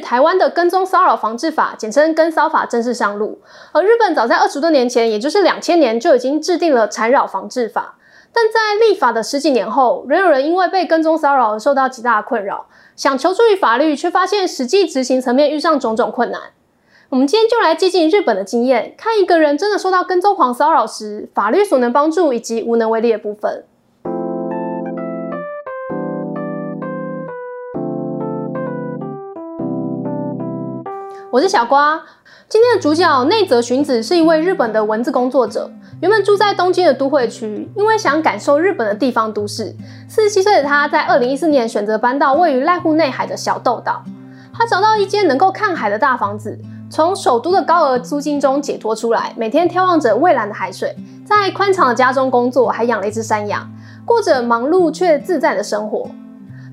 台湾的跟踪骚扰防治法，简称跟骚法正式上路。而日本早在二十多年前，也就是两千年就已经制定了缠扰防治法，但在立法的十几年后，仍有人因为被跟踪骚扰而受到极大的困扰，想求助于法律，却发现实际执行层面遇上种种困难。我们今天就来借鉴日本的经验，看一个人真的受到跟踪狂骚扰时，法律所能帮助以及无能为力的部分。我是小瓜，今天的主角内泽寻子是一位日本的文字工作者，原本住在东京的都会区，因为想感受日本的地方都市，四十七岁的他在二零一四年选择搬到位于濑户内海的小豆岛。他找到一间能够看海的大房子，从首都的高额租金中解脱出来，每天眺望着蔚蓝的海水，在宽敞的家中工作，还养了一只山羊，过着忙碌却自在的生活。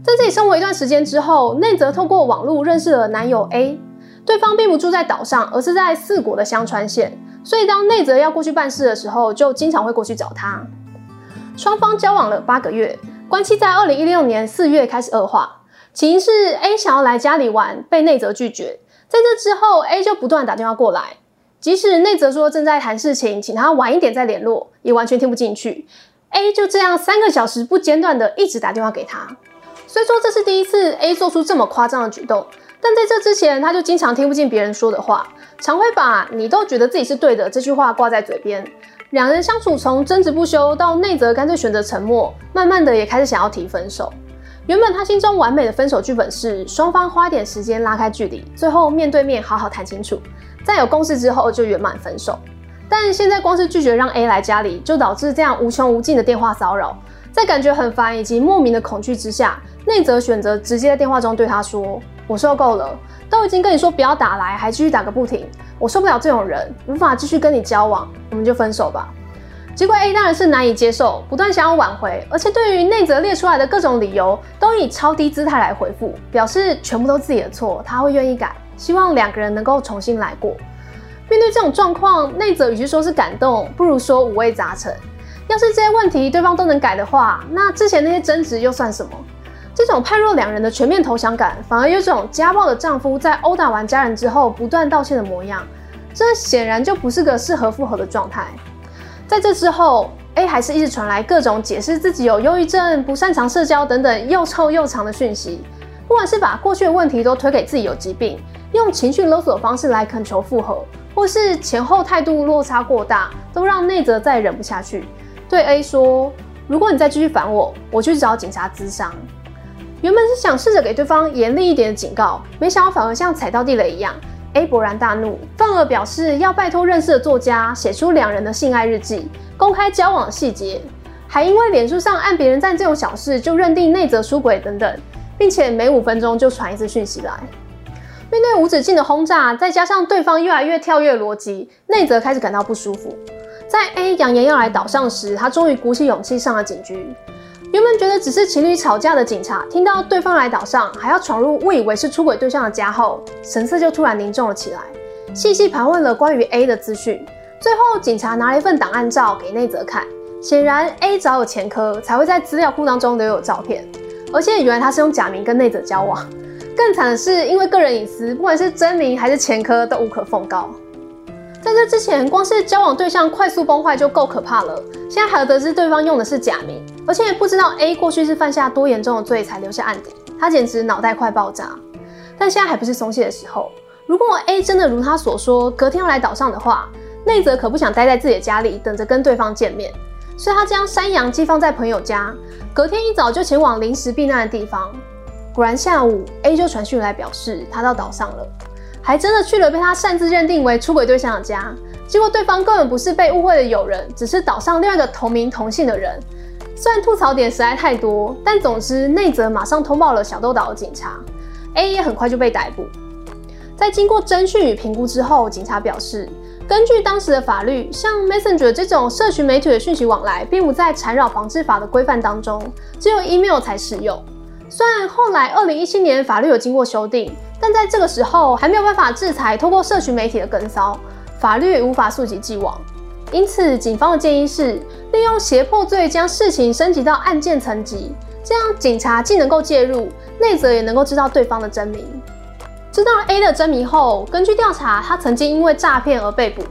在这里生活一段时间之后，内泽透过网络认识了男友 A。对方并不住在岛上，而是在四国的香川县，所以当内泽要过去办事的时候，就经常会过去找他。双方交往了八个月，关系在二零一六年四月开始恶化。起因是 A 想要来家里玩，被内泽拒绝。在这之后，A 就不断打电话过来，即使内泽说正在谈事情，请他晚一点再联络，也完全听不进去。A 就这样三个小时不间断的一直打电话给他。虽说这是第一次 A 做出这么夸张的举动。但在这之前，他就经常听不进别人说的话，常会把“你都觉得自己是对的”这句话挂在嘴边。两人相处从争执不休到内泽干脆选择沉默，慢慢的也开始想要提分手。原本他心中完美的分手剧本是双方花点时间拉开距离，最后面对面好好谈清楚，在有共识之后就圆满分手。但现在光是拒绝让 A 来家里，就导致这样无穷无尽的电话骚扰。在感觉很烦以及莫名的恐惧之下，内泽选择直接在电话中对他说。我受够了，都已经跟你说不要打来，还继续打个不停，我受不了这种人，无法继续跟你交往，我们就分手吧。结果 A 当然是难以接受，不断想要挽回，而且对于内泽列出来的各种理由，都以超低姿态来回复，表示全部都自己的错，他会愿意改，希望两个人能够重新来过。面对这种状况，内泽与其说是感动，不如说五味杂陈。要是这些问题对方都能改的话，那之前那些争执又算什么？这种判若两人的全面投降感，反而有种家暴的丈夫在殴打完家人之后不断道歉的模样，这显然就不是个适合复合的状态。在这之后，A 还是一直传来各种解释自己有忧郁症、不擅长社交等等又臭又长的讯息，不管是把过去的问题都推给自己有疾病，用情绪勒索的方式来恳求复合，或是前后态度落差过大，都让内泽再忍不下去，对 A 说：“如果你再继续烦我，我去找警察咨商。”原本是想试着给对方严厉一点的警告，没想到反而像踩到地雷一样。A 勃然大怒，愤而表示要拜托认识的作家写出两人的性爱日记，公开交往细节，还因为脸书上按别人赞这种小事就认定内泽出轨等等，并且每五分钟就传一次讯息来。面对无止境的轰炸，再加上对方越来越跳跃逻辑，内泽开始感到不舒服。在 A 扬言要来岛上时，他终于鼓起勇气上了警局。原本觉得只是情侣吵架的警察，听到对方来岛上还要闯入误以为是出轨对象的家后，神色就突然凝重了起来，细细盘问了关于 A 的资讯。最后，警察拿了一份档案照给内泽看，显然 A 早有前科，才会在资料库当中留有照片。而且，原来他是用假名跟内泽交往。更惨的是，因为个人隐私，不管是真名还是前科，都无可奉告。在这之前，光是交往对象快速崩坏就够可怕了。现在还得知对方用的是假名，而且不知道 A 过去是犯下多严重的罪才留下案底，他简直脑袋快爆炸。但现在还不是松懈的时候。如果 A 真的如他所说，隔天要来岛上的话，内泽可不想待在自己的家里等着跟对方见面，所以他将山羊寄放在朋友家，隔天一早就前往临时避难的地方。果然下午 A 就传讯来表示他到岛上了。还真的去了被他擅自认定为出轨对象的家，结果对方根本不是被误会的友人，只是岛上另外一个同名同姓的人。虽然吐槽点实在太多，但总之内泽马上通报了小豆岛的警察，A 也很快就被逮捕。在经过侦讯与评估之后，警察表示，根据当时的法律，像 Messenger 这种社群媒体的讯息往来，并不在缠扰防治法的规范当中，只有 email 才适用。虽然后来二零一七年法律有经过修订。但在这个时候还没有办法制裁通过社群媒体的跟骚，法律无法溯及既往。因此，警方的建议是利用胁迫罪将事情升级到案件层级，这样警察既能够介入，内则也能够知道对方的真名。知道了 A 的真名后，根据调查，他曾经因为诈骗而被捕，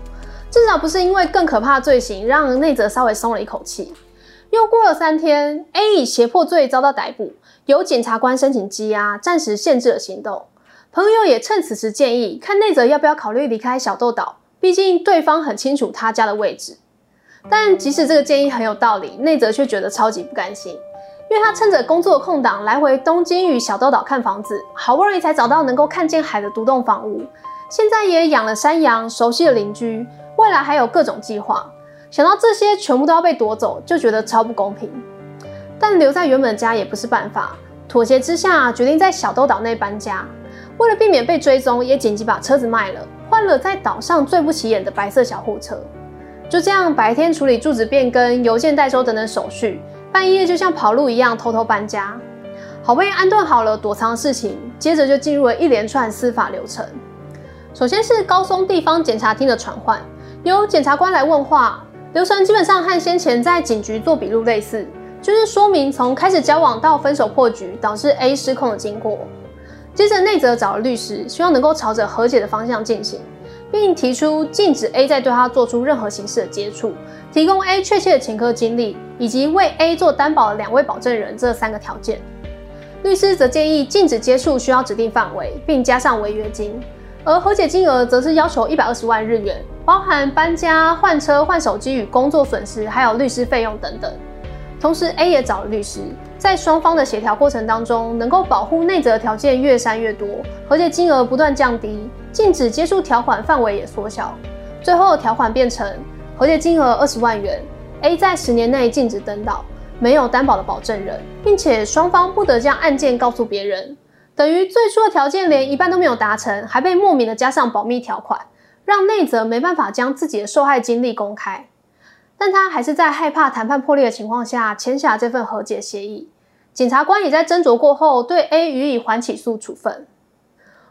至少不是因为更可怕的罪行，让内泽稍微松了一口气。又过了三天，A 以胁迫罪遭到逮捕，由检察官申请羁押，暂时限制了行动。朋友也趁此时建议，看内泽要不要考虑离开小豆岛，毕竟对方很清楚他家的位置。但即使这个建议很有道理，内泽却觉得超级不甘心。因为他趁着工作空档来回东京与小豆岛看房子，好不容易才找到能够看见海的独栋房屋。现在也养了山羊，熟悉了邻居，未来还有各种计划。想到这些全部都要被夺走，就觉得超不公平。但留在原本的家也不是办法，妥协之下，决定在小豆岛内搬家。为了避免被追踪，也紧急把车子卖了，换了在岛上最不起眼的白色小货车。就这样，白天处理住址变更、邮件代收等等手续。半夜就像跑路一样偷偷搬家，好不容易安顿好了躲藏事情，接着就进入了一连串司法流程。首先是高松地方检察厅的传唤，由检察官来问话，流程基本上和先前在警局做笔录类似，就是说明从开始交往到分手破局导致 A 失控的经过。接着内泽找了律师，希望能够朝着和解的方向进行，并提出禁止 A 再对他做出任何形式的接触。提供 A 确切的前科经历，以及为 A 做担保的两位保证人这三个条件。律师则建议禁止接触需要指定范围，并加上违约金。而和解金额则是要求一百二十万日元，包含搬家、换车、换手机与工作损失，还有律师费用等等。同时，A 也找了律师，在双方的协调过程当中，能够保护内则条件越删越多，和解金额不断降低，禁止接触条款范围也缩小，最后条款变成。和解金额二十万元，A 在十年内禁止登岛，没有担保的保证人，并且双方不得将案件告诉别人，等于最初的条件连一半都没有达成，还被莫名的加上保密条款，让内泽没办法将自己的受害经历公开。但他还是在害怕谈判破裂的情况下签下这份和解协议。检察官也在斟酌过后对 A 予以缓起诉处分。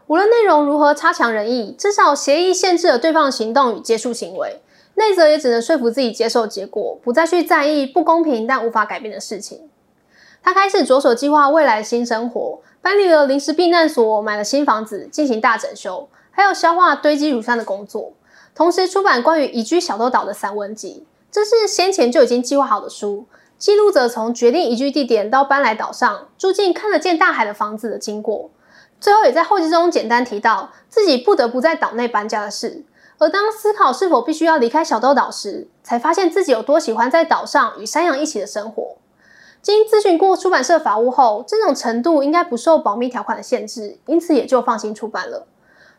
无论内容如何差强人意，至少协议限制了对方的行动与接触行为。内泽也只能说服自己接受结果，不再去在意不公平但无法改变的事情。他开始着手计划未来的新生活，搬离了临时避难所，买了新房子，进行大整修，还有消化堆积如山的工作。同时出版关于移居小豆岛的散文集，这是先前就已经计划好的书，记录着从决定移居地点到搬来岛上住进看得见大海的房子的经过。最后也在后记中简单提到自己不得不在岛内搬家的事。而当思考是否必须要离开小豆岛时，才发现自己有多喜欢在岛上与山羊一起的生活。经咨询过出版社法务后，这种程度应该不受保密条款的限制，因此也就放心出版了。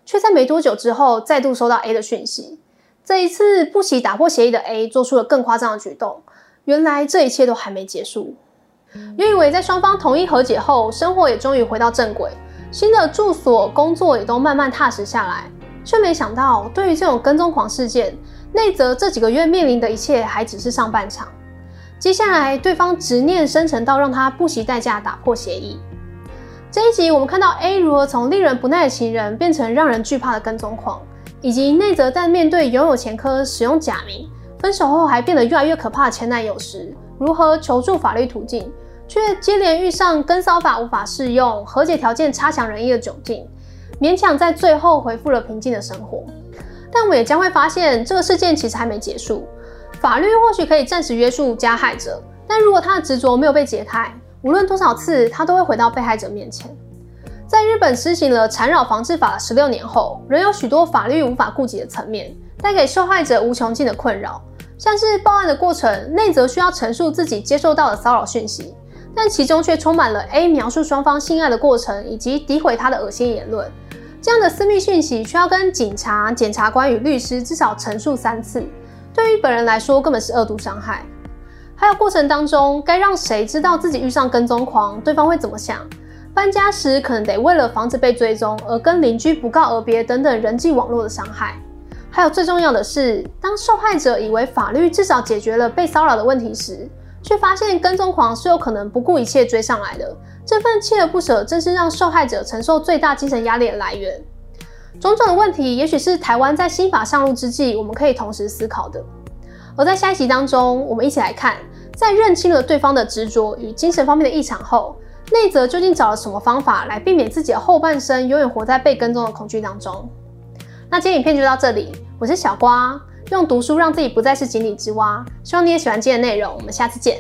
却在没多久之后，再度收到 A 的讯息。这一次不惜打破协议的 A 做出了更夸张的举动。原来这一切都还没结束。原以为在双方同意和解后，生活也终于回到正轨，新的住所、工作也都慢慢踏实下来。却没想到，对于这种跟踪狂事件，内泽这几个月面临的一切还只是上半场。接下来，对方执念深沉到让他不惜代价打破协议。这一集，我们看到 A 如何从令人不耐的情人变成让人惧怕的跟踪狂，以及内泽在面对拥有前科、使用假名、分手后还变得越来越可怕的前男友时，如何求助法律途径，却接连遇上跟骚法无法适用、和解条件差强人意的窘境。勉强在最后恢复了平静的生活，但我们也将会发现，这个事件其实还没结束。法律或许可以暂时约束加害者，但如果他的执着没有被解开，无论多少次，他都会回到被害者面前。在日本施行了缠绕防治法十六年后，仍有许多法律无法顾及的层面，带给受害者无穷尽的困扰。像是报案的过程，内则需要陈述自己接受到的骚扰讯息，但其中却充满了 A 描述双方性爱的过程，以及诋毁他的恶心言论。这样的私密讯息需要跟警察、检察官与律师至少陈述三次，对于本人来说根本是二度伤害。还有过程当中该让谁知道自己遇上跟踪狂，对方会怎么想？搬家时可能得为了防止被追踪而跟邻居不告而别等等人际网络的伤害。还有最重要的是，当受害者以为法律至少解决了被骚扰的问题时，却发现跟踪狂是有可能不顾一切追上来的。这份锲而不舍，正是让受害者承受最大精神压力的来源。种种的问题，也许是台湾在新法上路之际，我们可以同时思考的。而在下一集当中，我们一起来看，在认清了对方的执着与精神方面的异常后，内泽究竟找了什么方法来避免自己的后半生永远活在被跟踪的恐惧当中？那今天影片就到这里，我是小瓜，用读书让自己不再是井底之蛙。希望你也喜欢今天的内容，我们下次见。